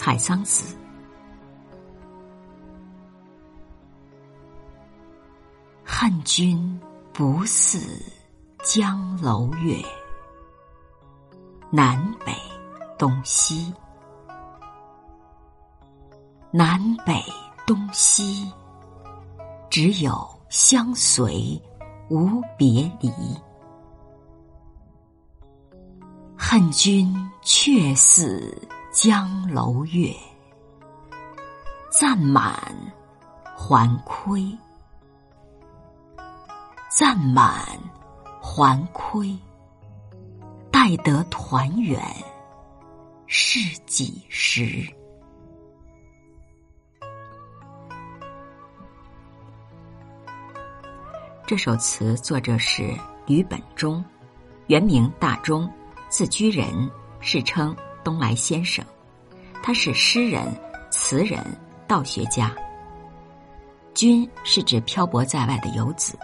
采桑子。恨君不似江楼月，南北东西，南北东西，只有相随无别离。恨君却似江楼月，暂满还亏。暂满还亏，待得团圆是几时？这首词作者是吕本中，原名大中，字居仁，世称东来先生。他是诗人、词人、道学家。君是指漂泊在外的游子。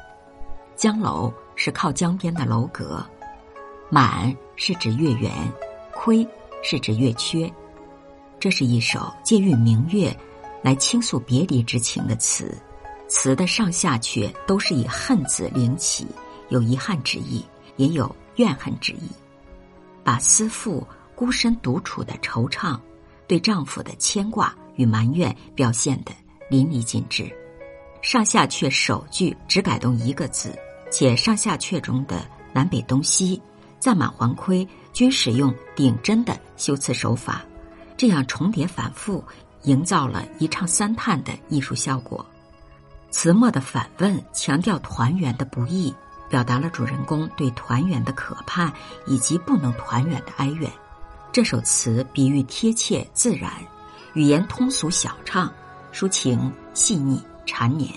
江楼是靠江边的楼阁，满是指月圆，亏是指月缺。这是一首借喻明月来倾诉别离之情的词，词的上下阙都是以恨字领起，有遗憾之意，也有怨恨之意，把思妇孤身独处的惆怅，对丈夫的牵挂与埋怨表现得淋漓尽致。上下阙首句只改动一个字。且上下阙中的南北东西、暂满还亏均使用顶针的修辞手法，这样重叠反复，营造了一唱三叹的艺术效果。词末的反问强调团圆的不易，表达了主人公对团圆的渴盼以及不能团圆的哀怨。这首词比喻贴切自然，语言通俗小畅，抒情细腻缠绵。